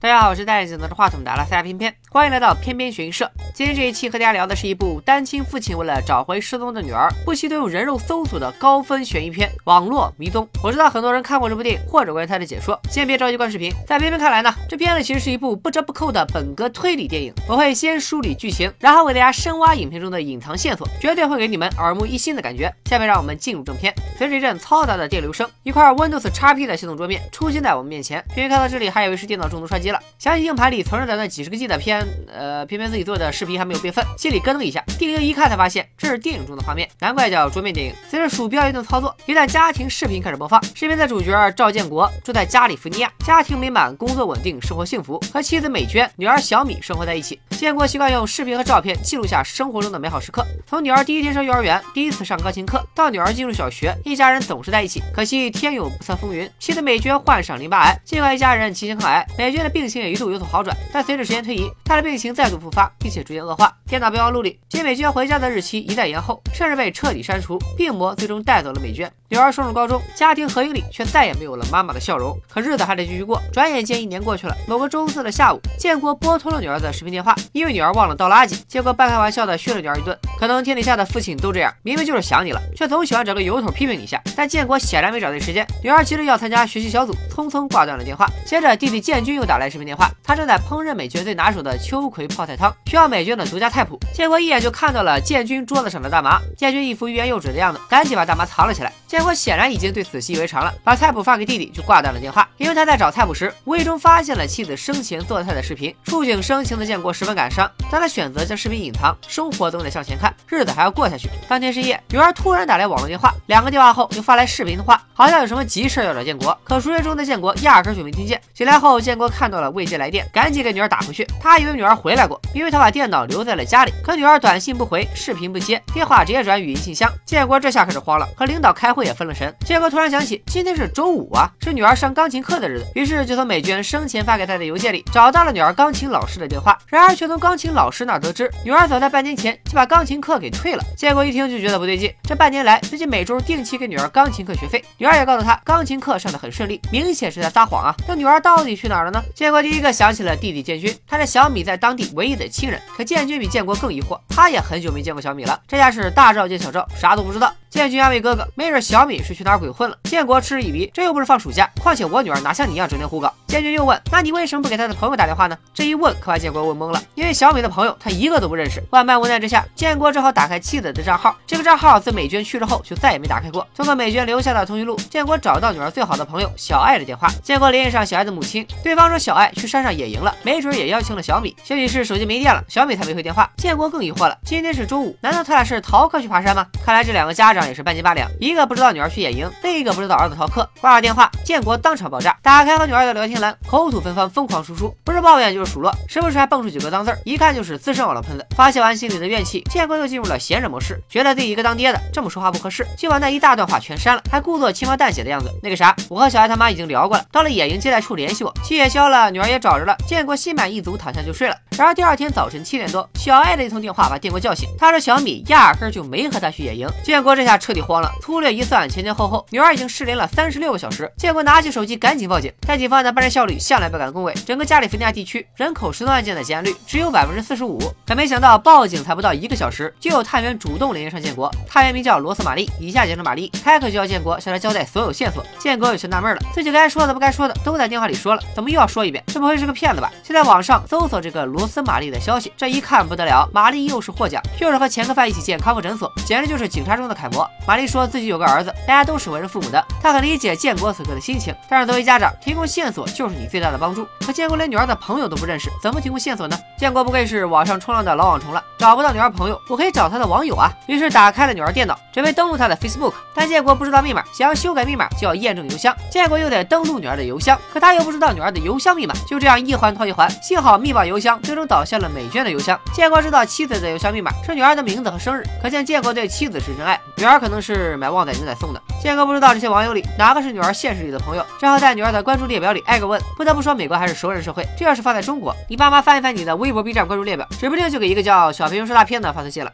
大家好，我是戴着镜拿着话筒的阿拉斯加偏偏，欢迎来到偏偏悬疑社。今天这一期和大家聊的是一部单亲父亲为了找回失踪的女儿，不惜动用人肉搜索的高分悬疑片《网络迷踪》。我知道很多人看过这部电影或者关于它的解说，先别着急关视频。在偏偏看来呢，这片子其实是一部不折不扣的本格推理电影。我会先梳理剧情，然后为大家深挖影片中的隐藏线索，绝对会给你们耳目一新的感觉。下面让我们进入正片。随着一阵嘈杂的电流声，一块 Windows XP 的系统桌面出现在我们面前。偏偏看到这里，还以为是电脑中毒刷机了，想起硬盘。里存着的那几十个 G 的片，呃，偏偏自己做的视频还没有备份，心里咯噔一下。定睛一看，才发现这是电影中的画面，难怪叫桌面电影。随着鼠标一顿操作，一段家庭视频开始播放。视频的主角赵建国住在加利福尼亚，家庭美满，工作稳定，生活幸福，和妻子美娟、女儿小米生活在一起。建国习惯用视频和照片记录下生活中的美好时刻，从女儿第一天上幼儿园、第一次上钢琴课，到女儿进入小学，一家人总是在一起。可惜天有不测风云，妻子美娟患上淋巴癌，尽管一家人齐心抗癌，美娟的病病情也一度有所好转，但随着时间推移，他的病情再度复发，并且逐渐恶化。电脑备忘录里，金美娟回家的日期一再延后，甚至被彻底删除。病魔最终带走了美娟。女儿升入高中，家庭合影里却再也没有了妈妈的笑容。可日子还得继续过。转眼间一年过去了。某个周四的下午，建国拨通了女儿的视频电话，因为女儿忘了倒垃圾，结果半开玩笑的训了女儿一顿。可能天底下的父亲都这样，明明就是想你了，却总喜欢找个由头批评你一下。但建国显然没找对时间，女儿急着要参加学习小组，匆匆挂断了电话。接着弟弟建军又打来视频电话，他正在烹饪美娟最拿手的秋葵泡菜汤，需要美娟的独家菜谱。建国一眼就看到了建军桌子上的大麻，建军一副欲言又止的样子，赶紧把大麻藏了起来。建国显然已经对此习以为常了，把菜谱。发给弟弟就挂断了电话。因为他在找菜谱。时，无意中发现了妻子生前做菜的视频，触景生情的建国十分感伤，但他选择将视频隐藏。生活总得向前看，日子还要过下去。当天深夜，女儿突然打来网络电话，两个电话后又发来视频通话，好像有什么急事要找建国。可熟睡中的建国压根就没听见。醒来后，建国看到到了未接来电，赶紧给女儿打回去。他以为女儿回来过，因为他把电脑留在了家里。可女儿短信不回，视频不接，电话直接转语音信箱。建国这下可是慌了，和领导开会也分了神。建国突然想起，今天是周五啊，是女儿上钢琴课的日子，于是就从美娟生前发给他的邮件里找到了女儿钢琴老师的电话。然而却从钢琴老师那得知，女儿早在半年前就把钢琴课给退了。建国一听就觉得不对劲，这半年来自己每周定期给女儿钢琴课学费，女儿也告诉他钢琴课上的很顺利，明显是在撒谎啊。那女儿到底去？哪儿了呢？建建国第一个想起了弟弟建军，他是小米在当地唯一的亲人。可建军比建国更疑惑，他也很久没见过小米了，这下是大赵见小赵，啥都不知道。建军安慰哥哥，没准小米是去哪儿鬼混了。建国嗤之以鼻，这又不是放暑假，况且我女儿哪像你一样整天胡搞。建军又问，那你为什么不给他的朋友打电话呢？这一问可把建国问懵了，因为小米的朋友他一个都不认识。万般无奈之下，建国只好打开妻子的账号，这个账号自美娟去世后就再也没打开过。通过美娟留下的通讯录，建国找到女儿最好的朋友小爱的电话。建国联系上小爱的母亲，对方说小爱去山上野营了，没准也邀请了小米。消息是手机没电了，小米才没回电话。建国更疑惑了，今天是周五，难道他俩是逃课去爬山吗？看来这两个家长也是半斤八两。一个不知道女儿去野营，另一个不知道儿子逃课。挂了电话，建国当场爆炸，打开和女儿的聊天栏，口吐芬芳，疯狂输出，不是抱怨就是数落，时不时还蹦出几个脏字儿，一看就是资深网络喷子。发泄完心里的怨气，建国又进入了闲着模式，觉得自己一个当爹的这么说话不合适，就把那一大段话全删了，还故作轻描淡写的样子。那个啥，我和小爱他妈已经聊过了，到了野营接待处联系我，气也消了，女儿也找着了。建国心满意足，躺下就睡了。然而第二天早晨七点多，小爱的一通电话把建国叫醒，他说小米压根就没和他去野营。建国这下彻底慌了，粗略一算，前前后后，女儿已经失联了三十六个小时。建国拿起手机，赶紧报警。但警方的办事效率向来不敢恭维，整个加利福尼亚地区人口失踪案件的结案率只有百分之四十五。可没想到，报警才不到一个小时，就有探员主动联系上建国。探员名叫罗斯玛丽，以下简称玛丽，开口就要建国向他交代所有线索。建国有些纳闷了，自己该说的不该说的都在电话里说了，怎么又要说一遍？这不会是个骗子吧？就在网上搜索这个罗斯玛丽的消息，这一看不得了，玛丽又是获奖，又是和前科犯一起建康复诊所，简直就是警察中的楷模。玛丽说自己有个儿子，大家都是为人父母的，她很理解建国此刻的心情。但是作为家长，提供线索就是你最大的帮助。可建国连女儿的朋友都不认识，怎么提供线索呢？建国不愧是网上冲浪的老网虫了，找不到女儿朋友，我可以找他的网友啊。于是打开了女儿电脑，准备登录她的 Facebook，但建国不知道密码，想要修改密码就要验证邮箱，建国又得登录女儿的邮箱，可他又不知道女儿的邮箱密码，就这样一环套一环，幸好密保邮箱最终导向了美娟的邮箱。建国知道妻子的邮箱密码是女儿的名字和生日，可见建国对妻子是真爱，女儿可能是买旺仔牛奶送的。建国不知道这些网友里哪个是女儿现实里的朋友，只好在女儿的关注列表里挨个问。不得不说，美国还是熟人社会，这要是放在中国，你爸妈翻一翻你的微博、B 站关注列表，指不定就给一个叫小平说大片的发私信了。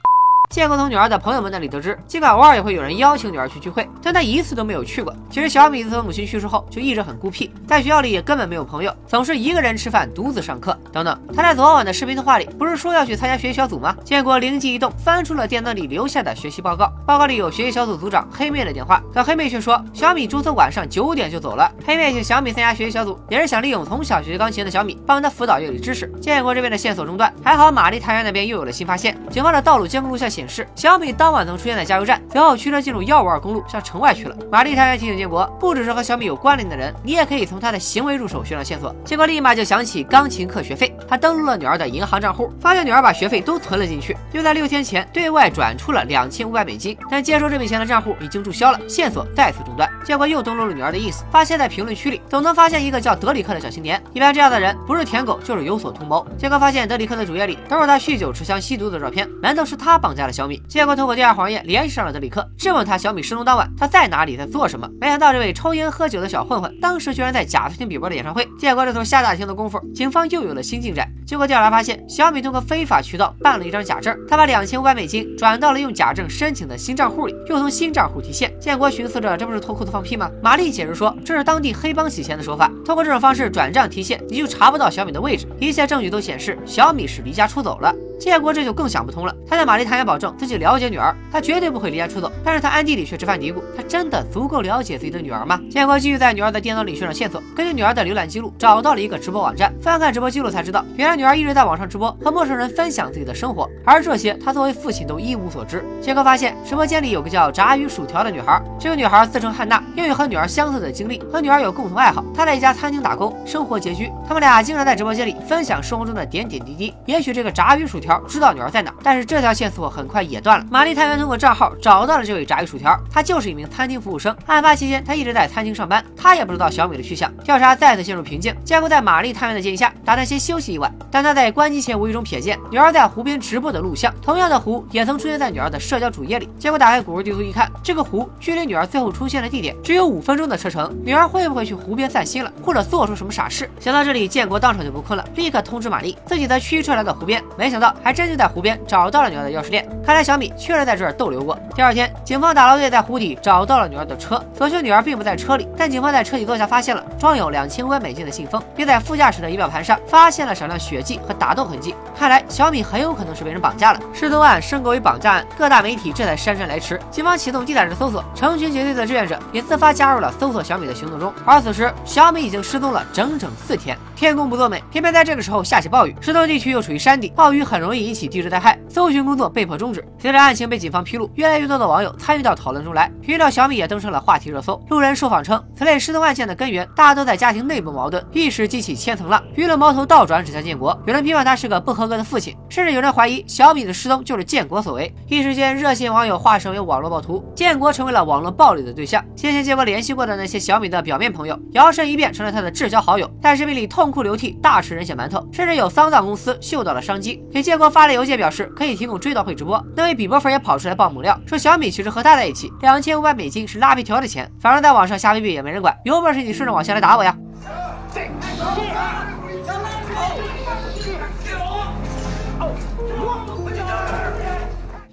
建国从女儿的朋友们那里得知，尽管偶尔也会有人邀请女儿去聚会，但他一次都没有去过。其实小米自从母亲去世后就一直很孤僻，在学校里也根本没有朋友，总是一个人吃饭，独自上课等等。他在昨晚的视频通话里不是说要去参加学习小组吗？建国灵机一动，翻出了电脑里留下的学习报告，报告里有学习小组组长黑妹的电话，可黑妹却说小米周四晚上九点就走了。黑妹请小米参加学习小组，也是想利用从小学钢琴的小米帮他辅导乐理知识。建国这边的线索中断，还好玛丽探员那边又有了新发现。警方的道路监控录像显示，小米当晚曾出现在加油站，随后驱车进入幺五二公路，向城外去了。玛丽探员提醒建国，不只是和小米有关联的人，你也可以从他的行为入手寻找线索。建国立马就想起钢琴课学费，他登录了女儿的银行账户，发现女儿把学费都存了进去，又在六天前对外转出了两千五百美金，但接收这笔钱的账户已经注销了，线索再次中断。建国又登录了女儿的 ins，发现在评论区里总能发现一个叫德里克的小青年。一般这样的人不是舔狗就是有所图谋。建国发现德里克的主页里都是他酗酒、持枪、吸毒的照片，难道是他绑架了小米？建国通过第二黄页联系上了德里克，质问他小米失踪当晚他在哪里，在做什么。没想到这位抽烟喝酒的小混混，当时居然在假听比伯的演唱会。建国这头下大厅的功夫，警方又有了新进展。经过调查发现，小米通过非法渠道办了一张假证，他把两千五百美金转到了用假证申请的新账户里，又从新账户提现。建国寻思着，这不是脱裤子放屁吗？玛丽解释说，这是当地黑帮洗钱的手法，通过这种方式转账提现，你就查不到小米的位置。一切证据都显示，小米是离家出走了。建国这就更想不通了。他在玛丽探员保证自己了解女儿，他绝对不会离家出走。但是他暗地里却直犯嘀咕：他真的足够了解自己的女儿吗？建国继续在女儿的电脑里寻找线索，根据女儿的浏览记录找到了一个直播网站。翻看直播记录才知道，原来女儿一直在网上直播，和陌生人分享自己的生活，而这些他作为父亲都一无所知。建国发现直播间里有个叫炸鱼薯条的女孩，这个女孩自称汉娜，拥有和女儿相似的经历，和女儿有共同爱好。她在一家餐厅打工，生活拮据。他们俩经常在直播间里分享生活中的点点滴滴。也许这个炸鱼薯条知道女儿在哪。但是这条线索很快也断了。玛丽探员通过账号找到了这位炸鱼薯条，他就是一名餐厅服务生。案发期间，他一直在餐厅上班，他也不知道小米的去向。调查再次陷入瓶颈。建国在玛丽探员的建议下，打算先休息一晚。但他在关机前无意中瞥见女儿在湖边直播的录像，同样的湖也曾出现在女儿的社交主页里。结果打开谷歌地图一看，这个湖距离女儿最后出现的地点只有五分钟的车程。女儿会不会去湖边散心了，或者做出什么傻事？想到这里，建国当场就不困了，立刻通知玛丽，自己则驱车来到湖边。没想到还真就在湖边找到了女儿的钥匙链。看来小米确实在这儿逗留过。第二天，警方打捞队在湖底找到了女儿的车，所幸女儿并不在车里，但警方在车底座下发现了装有两千五百美金的信封，并在副驾驶的仪表盘上发现了少量血迹和打斗痕迹。看来小米很有可能是被人绑架了。失踪案升格为绑架案，各大媒体这才姗姗来迟。警方启动地毯式搜索，成群结队的志愿者也自发加入了搜索小米的行动中。而此时，小米已经失踪了整整四天。天公不作美，偏偏在这个时候下起暴雨。失踪地区又处于山底，暴雨很容易引起地质灾害，搜寻工作被迫终止。随着案情被警方披露，越来越多的网友参与到讨论中来，寻找小米也登上了话题热搜。路人受访称，此类失踪案件的根源大都在家庭内部矛盾，一时激起千层浪。舆论矛头倒转指向建国，有人批判他是个不合格的父亲，甚至有人怀疑小米的失踪就是建国所为。一时间，热心网友化身为网络暴徒，建国成为了网络暴力的对象。先前建国联系过的那些小米的表面朋友，摇身一变成了他的至交好友，在视频里痛哭流涕，大吃人血馒头，甚至有丧葬公司嗅到了商机，给建国发了邮件表示可以提供追悼会直播。那位比伯粉也跑出来爆猛料，说小米其实和他在一起，两千五百美金是拉皮条的钱，反正在网上瞎逼逼也没人管，有本事你顺着网线来打我呀！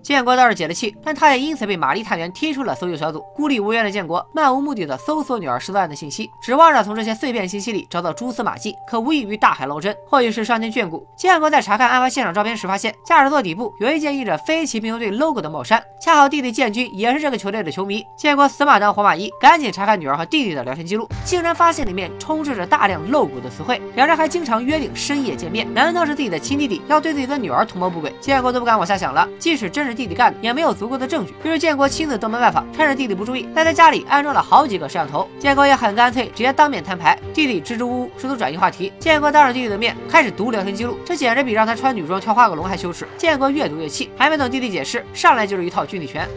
建国倒是解了气，但他也因此被玛丽探员踢出了搜救小组。孤立无援的建国漫无目的的搜索女儿失踪案的信息，指望着从这些碎片信息里找到蛛丝马迹，可无异于大海捞针。或许是上天眷顾，建国在查看案发现场照片时，发现驾驶座底部有一件印着飞骑兵球队 logo 的帽衫，恰好弟弟建军也是这个球队的球迷。建国死马当活马医，赶紧查看女儿和弟弟的聊天记录，竟然发现里面充斥着大量露骨的词汇。两人还经常约定深夜见面。难道是自己的亲弟弟要对自己的女儿图谋不轨？建国都不敢往下想了。即使真是是弟弟干的，也没有足够的证据。于是建国亲自登门拜访，趁着弟弟不注意，在他家里安装了好几个摄像头。建国也很干脆，直接当面摊牌。弟弟支支吾吾，试图转移话题。建国当着弟弟的面开始读聊天记录，这简直比让他穿女装跳花个龙还羞耻。建国越读越气，还没等弟弟解释，上来就是一套军体拳。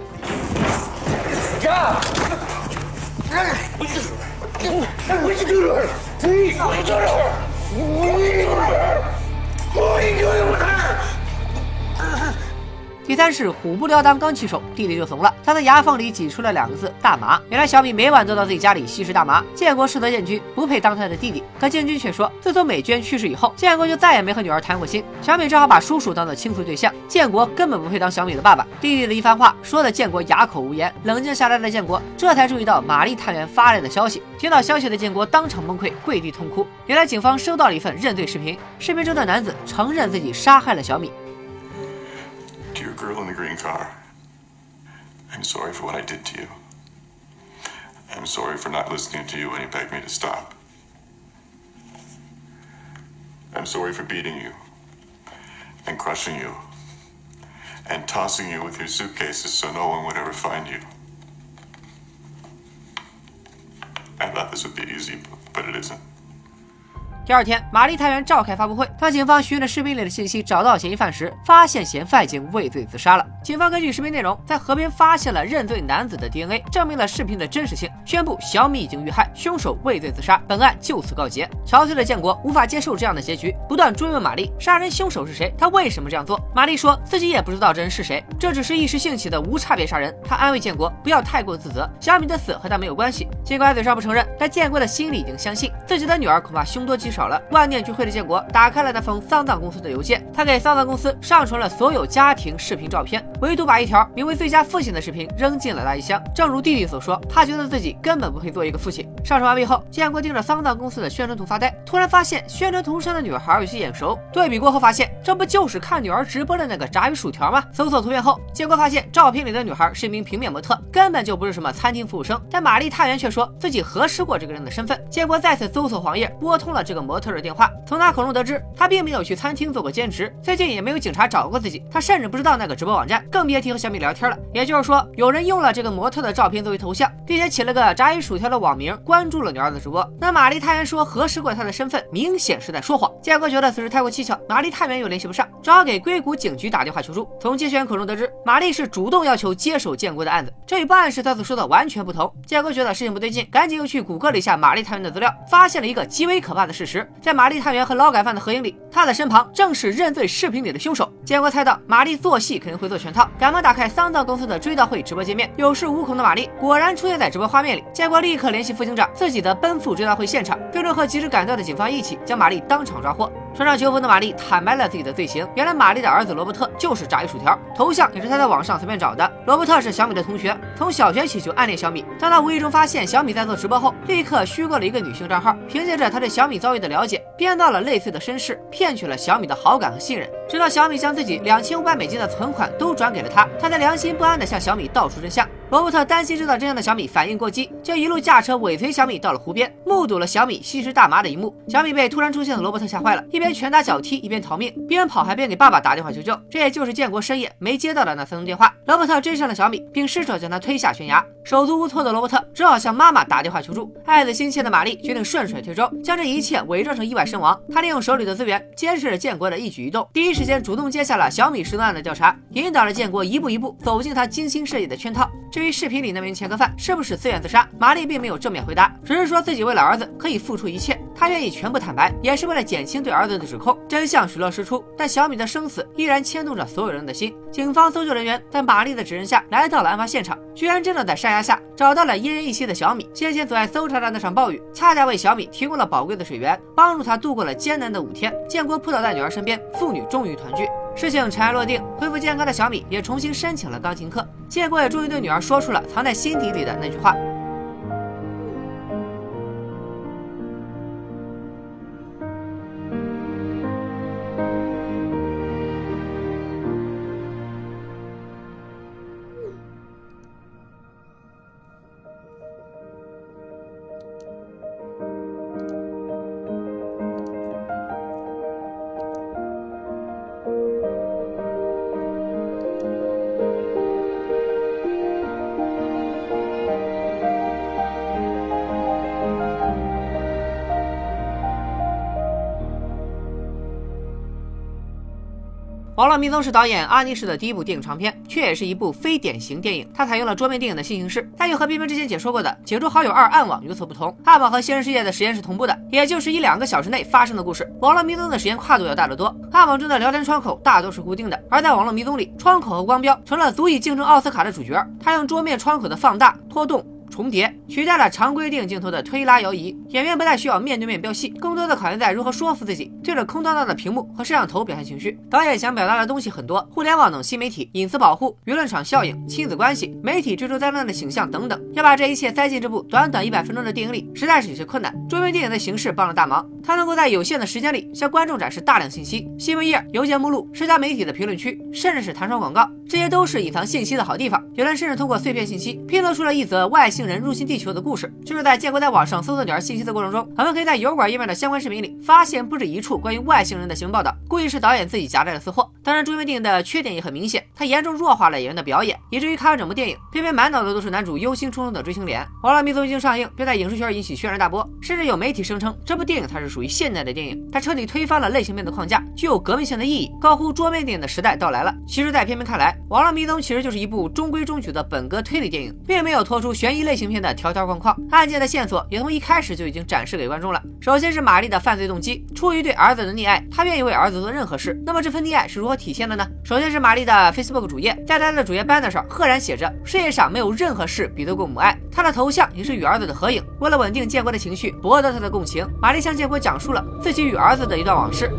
第三是虎不撩裆刚起手，弟弟就怂了，他的牙缝里挤出了两个字：大麻。原来小米每晚都到自己家里吸食大麻。建国斥责建军不配当他的弟弟，可建军却说，自从美娟去世以后，建国就再也没和女儿谈过心。小米只好把叔叔当做倾诉对象。建国根本不配当小米的爸爸。弟弟的一番话说的建国哑口无言。冷静下来的建国这才注意到玛丽探员发来的消息。听到消息的建国当场崩溃，跪地痛哭。原来警方收到了一份认罪视频，视频中的男子承认自己杀害了小米。Girl in the green car, I'm sorry for what I did to you. I'm sorry for not listening to you when you begged me to stop. I'm sorry for beating you and crushing you and tossing you with your suitcases so no one would ever find you. I thought this would be easy, but it isn't. 第二天，玛丽探员召开发布会。当警方循着视频里的信息找到嫌疑犯时，发现嫌犯已经畏罪自杀了。警方根据视频内容，在河边发现了认罪男子的 DNA，证明了视频的真实性，宣布小米已经遇害，凶手畏罪自杀，本案就此告结。憔悴的建国无法接受这样的结局，不断追问玛丽：杀人凶手是谁？他为什么这样做？玛丽说自己也不知道这人是谁，这只是一时兴起的无差别杀人。他安慰建国不要太过自责，小米的死和他没有关系。尽管嘴上不承认，但建国的心里已经相信自己的女儿恐怕凶多吉少。少了，万念俱灰的建国打开了那封丧葬公司的邮件，他给丧葬公司上传了所有家庭视频照片，唯独把一条名为“最佳父亲”的视频扔进了垃圾箱。正如弟弟所说，他觉得自己根本不配做一个父亲。上传完毕后，建国盯着丧葬公司的宣传图发呆，突然发现宣传图上的女孩有些眼熟，对比过后发现，这不就是看女儿直播的那个炸鱼薯条吗？搜索图片后，建国发现照片里的女孩是一名平面模特，根本就不是什么餐厅服务生。但玛丽探员却说自己核实过这个人的身份。建国再次搜索黄页，拨通了这个。模特的电话，从他口中得知，他并没有去餐厅做过兼职，最近也没有警察找过自己，他甚至不知道那个直播网站，更别提和小米聊天了。也就是说，有人用了这个模特的照片作为头像，并且起了个炸鱼薯条的网名，关注了女儿的直播。那玛丽探员说核实过他的身份，明显是在说谎。建国觉得此事太过蹊跷，玛丽探员又联系不上，只好给硅谷警局打电话求助。从接线员口中得知，玛丽是主动要求接手建国的案子，这与报案时他所说的完全不同。建国觉得事情不对劲，赶紧又去谷歌了一下玛丽探员的资料，发现了一个极为可怕的事实，在玛丽探。员和劳改犯的合影里，他的身旁正是认罪视频里的凶手。建国猜到玛丽做戏肯定会做全套，赶忙打开丧葬公司的追悼会直播界面。有恃无恐的玛丽果然出现在直播画面里。建国立刻联系副警长，自己的奔赴追悼会现场，最终和及时赶到的警方一起将玛丽当场抓获。穿上囚服的玛丽坦白了自己的罪行。原来玛丽的儿子罗伯特就是炸鱼薯条，头像也是他在网上随便找的。罗伯特是小米的同学，从小学起就暗恋小米。当他无意中发现小米在做直播后，立刻虚构了一个女性账号，凭借着他对小米遭遇的了解，编造了类似的身世，骗取了小米的好感和信任。直到小米将自己两千五百美金的存款都转给了他，他才良心不安地向小米道出真相。罗伯特担心知道真相的小米反应过激，就一路驾车尾随小米到了湖边，目睹了小米吸食大麻的一幕。小米被突然出现的罗伯特吓坏了，一边拳打脚踢，一边逃命，边跑还边给爸爸打电话求救。这也就是建国深夜没接到的那三通电话。罗伯特追上了小米，并失手将他推下悬崖。手足无措的罗伯特只好向妈妈打电话求助。爱子心切的玛丽决定顺水推舟，将这一切伪装成意外身亡。她利用手里的资源监视着建国的一举一动，第一时间主动接下了小米失踪案的调查，引导着建国一步一步走进他精心设计的圈套。至对于视频里那名前科犯是不是自愿自杀，玛丽并没有正面回答，只是说自己为了儿子可以付出一切，她愿意全部坦白，也是为了减轻对儿子的指控。真相水落石出，但小米的生死依然牵动着所有人的心。警方搜救人员在玛丽的指认下来到了案发现场，居然真的在山崖下找到了奄奄一息的小米。先前阻碍搜查的那场暴雨，恰恰为小米提供了宝贵的水源，帮助他度过了艰难的五天。建国扑倒在女儿身边，父女终于团聚。事情尘埃落定，恢复健康的小米也重新申请了钢琴课。建国也终于对女儿说出了藏在心底里的那句话。迷踪》是导演阿尼什的第一部电影长片，却也是一部非典型电影。它采用了桌面电影的新形式，但又和冰冰之前解说过的《解除好友二暗网》有所不同。暗网和现实世界的时间是同步的，也就是一两个小时内发生的故事。网络迷踪的时间跨度要大得多。暗网中的聊天窗口大多是固定的，而在网络迷踪里，窗口和光标成了足以竞争奥斯卡的主角。他用桌面窗口的放大、拖动。重叠取代了常规电影镜头的推拉摇移，演员不再需要面对面飙戏，更多的考验在如何说服自己，对着空荡荡的屏幕和摄像头表现情绪。导演想表达的东西很多，互联网等新媒体、隐私保护、舆论场效应、亲子关系、媒体追逐灾难的形象等等，要把这一切塞进这部短短一百分钟的电影里，实在是有些困难。桌面电影的形式帮了大忙，它能够在有限的时间里向观众展示大量信息，新闻页、邮件目录、社交媒体的评论区，甚至是弹窗广告，这些都是隐藏信息的好地方。有人甚至通过碎片信息拼凑出了一则外星人入侵地球的。故事就是在建国在网上搜索点儿信息的过程中，我们可以在油管页面的相关视频里发现不止一处关于外星人的新闻报道，估计是导演自己夹带的私货。当然，桌面电影的缺点也很明显，它严重弱化了演员的表演，以至于看完整部电影，偏偏满脑子都是男主忧心忡忡的追星脸。《网络迷踪》一经上映，便在影视圈引起轩然大波，甚至有媒体声称这部电影才是属于现代的电影，它彻底推翻了类型片的框架，具有革命性的意义，高呼桌面电影的时代到来了。其实，在片片看来，《网络迷踪》其实就是一部中规中矩的本格推理电影，并没有脱出悬疑类型片的条条框框，案件的。线索也从一开始就已经展示给观众了。首先是玛丽的犯罪动机，出于对儿子的溺爱，她愿意为儿子做任何事。那么这份溺爱是如何体现的呢？首先是玛丽的 Facebook 主页，在她的主页 banner 上赫然写着：“世界上没有任何事比得过母爱。”她的头像也是与儿子的合影。为了稳定建国的情绪，博得他的共情，玛丽向建国讲述了自己与儿子的一段往事。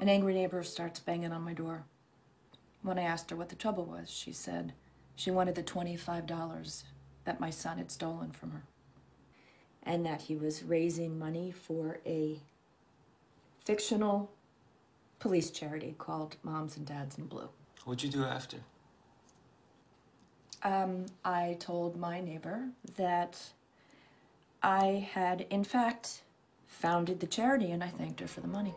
An angry neighbor starts banging on my door. When I asked her what the trouble was, she said she wanted the twenty-five dollars that my son had stolen from her. and that he was raising money for a fictional police charity called Moms and Dads in Blue. What'd you do after? Um, I told my neighbor that I had, in fact, founded the charity and I thanked her for the money.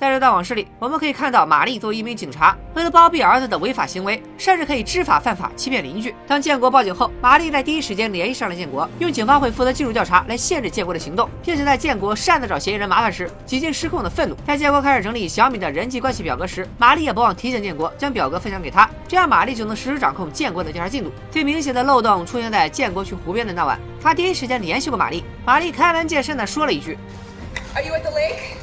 在这段往事里，我们可以看到玛丽作为一名警察，为了包庇儿子的违法行为，甚至可以知法犯法，欺骗邻居。当建国报警后，玛丽在第一时间联系上了建国，用警方会负责技术调查来限制建国的行动，并且在建国擅自找嫌疑人麻烦时，几近失控的愤怒。在建国开始整理小米的人际关系表格时，玛丽也不忘提醒建国将表格分享给他，这样玛丽就能实时掌控建国的调查进度。最明显的漏洞出现在建国去湖边的那晚，他第一时间联系过玛丽，玛丽开门见山的说了一句：“Are you at the lake？”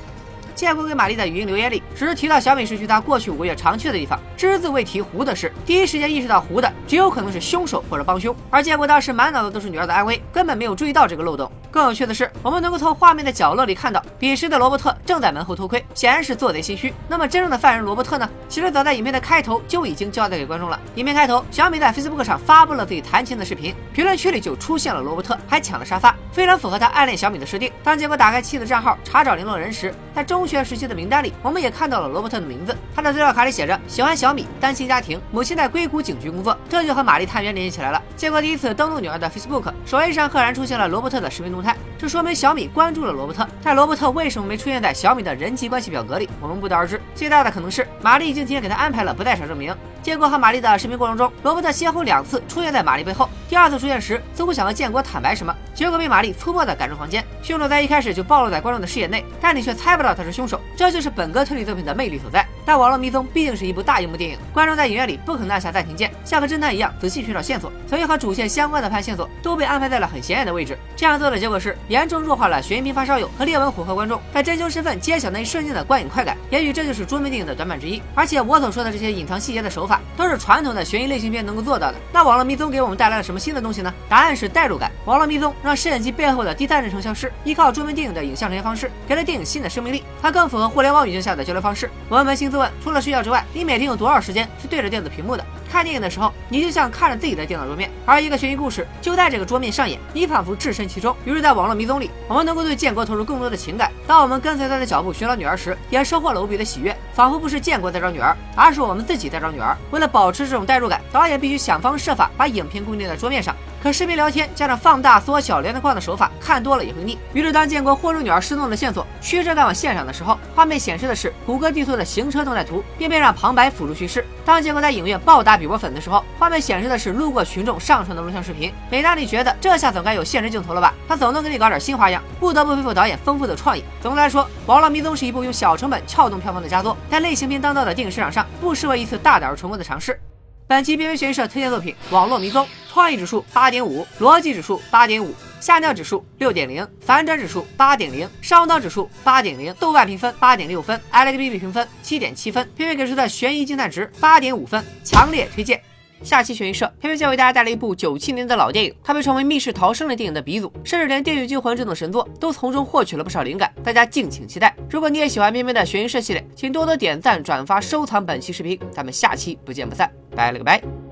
建国给玛丽的语音留言里，只是提到小米是去他过去五个月常去的地方，只字未提胡的事。第一时间意识到胡的，极有可能是凶手或者帮凶。而建国当时满脑子都是女儿的安危，根本没有注意到这个漏洞。更有趣的是，我们能够从画面的角落里看到，彼时的罗伯特正在门后偷窥，显然是做贼心虚。那么真正的犯人罗伯特呢？其实早在影片的开头就已经交代给观众了。影片开头，小米在 Facebook 上发布了自己弹琴的视频，评论区里就出现了罗伯特，还抢了沙发，非常符合他暗恋小米的设定。当建国打开妻子账号查找联络人时，在中学时期的名单里。我们也看看到了罗伯特的名字，他的资料卡里写着喜欢小米，单亲家庭，母亲在硅谷警局工作，这就和玛丽探员联系起来了。结果第一次登录女儿的 Facebook，首页上赫然出现了罗伯特的视频动态，这说明小米关注了罗伯特。但罗伯特为什么没出现在小米的人际关系表格里，我们不得而知。最大的可能是玛丽已经提前给他安排了不在场证明。建国和玛丽的视频过程中，罗伯特先后两次出现在玛丽背后。第二次出现时，似乎想和建国坦白什么，结果被玛丽粗暴地赶出房间。凶手在一开始就暴露在观众的视野内，但你却猜不到他是凶手。这就是本格推理作品的魅力所在。但《网络迷踪》毕竟是一部大荧幕电影，观众在影院里不可能按下暂停键，像个侦探一样仔细寻找线索，所以和主线相关的判线索都被安排在了很显眼的位置。这样做的结果是严重弱化了悬疑片发烧友和猎文虎和观众在真凶身份揭晓那一瞬间的观影快感。也许这就是桌面电影的短板之一。而且我所说的这些隐藏细节的手法，都是传统的悬疑类型片能够做到的。那《网络迷踪》给我们带来了什么新的东西呢？答案是代入感。《网络迷踪》让摄像机背后的第三人称消失，依靠桌面电影的影像呈现方式，给了电影新的生命力。它更符合互联网语境下的交流方式。我们扪心问，除了睡觉之外，你每天有多少时间是对着电子屏幕的？看电影的时候，你就像看着自己的电脑桌面，而一个悬疑故事就在这个桌面上演，你仿佛置身其中。于是，在《网络迷踪》里，我们能够对建国投入更多的情感。当我们跟随他的脚步寻找女儿时，也收获了无比的喜悦，仿佛不是建国在找女儿，而是我们自己在找女儿。为了保持这种代入感，导演必须想方设法把影片固定在桌面上。可视频聊天加上放大缩小连环框的手法，看多了也会腻。于是当建国豁出女儿失踪的线索驱车赶往现场的时候，画面显示的是谷歌地图的行车动态图，并配上旁白辅助叙事。当建国在影院暴打比波粉的时候，画面显示的是路过群众上传的录像视频。美娜里觉得这下总该有现实镜头了吧？他总能给你搞点新花样，不得不佩服导演丰富的创意。总的来说，《网络迷踪》是一部用小成本撬动票房的佳作，在类型片当道的电影市场上，不失为一次大胆而成功的尝试。本期边缘悬疑社推荐作品《网络迷踪》，创意指数八点五，逻辑指数八点五，吓尿指数六点零，反转指数八点零，上当指数八点零，豆瓣评分八点六分，IMDB 评分七点七分，片片给出的悬疑惊叹值八点五分，强烈推荐。下期悬疑社偏偏将为大家带来一部九七年的老电影，它被称为密室逃生类电影的鼻祖，甚至连《电锯惊魂》这种神作都从中获取了不少灵感，大家敬请期待。如果你也喜欢偏偏的悬疑社系列，请多多点赞、转发、收藏本期视频，咱们下期不见不散，拜了个拜。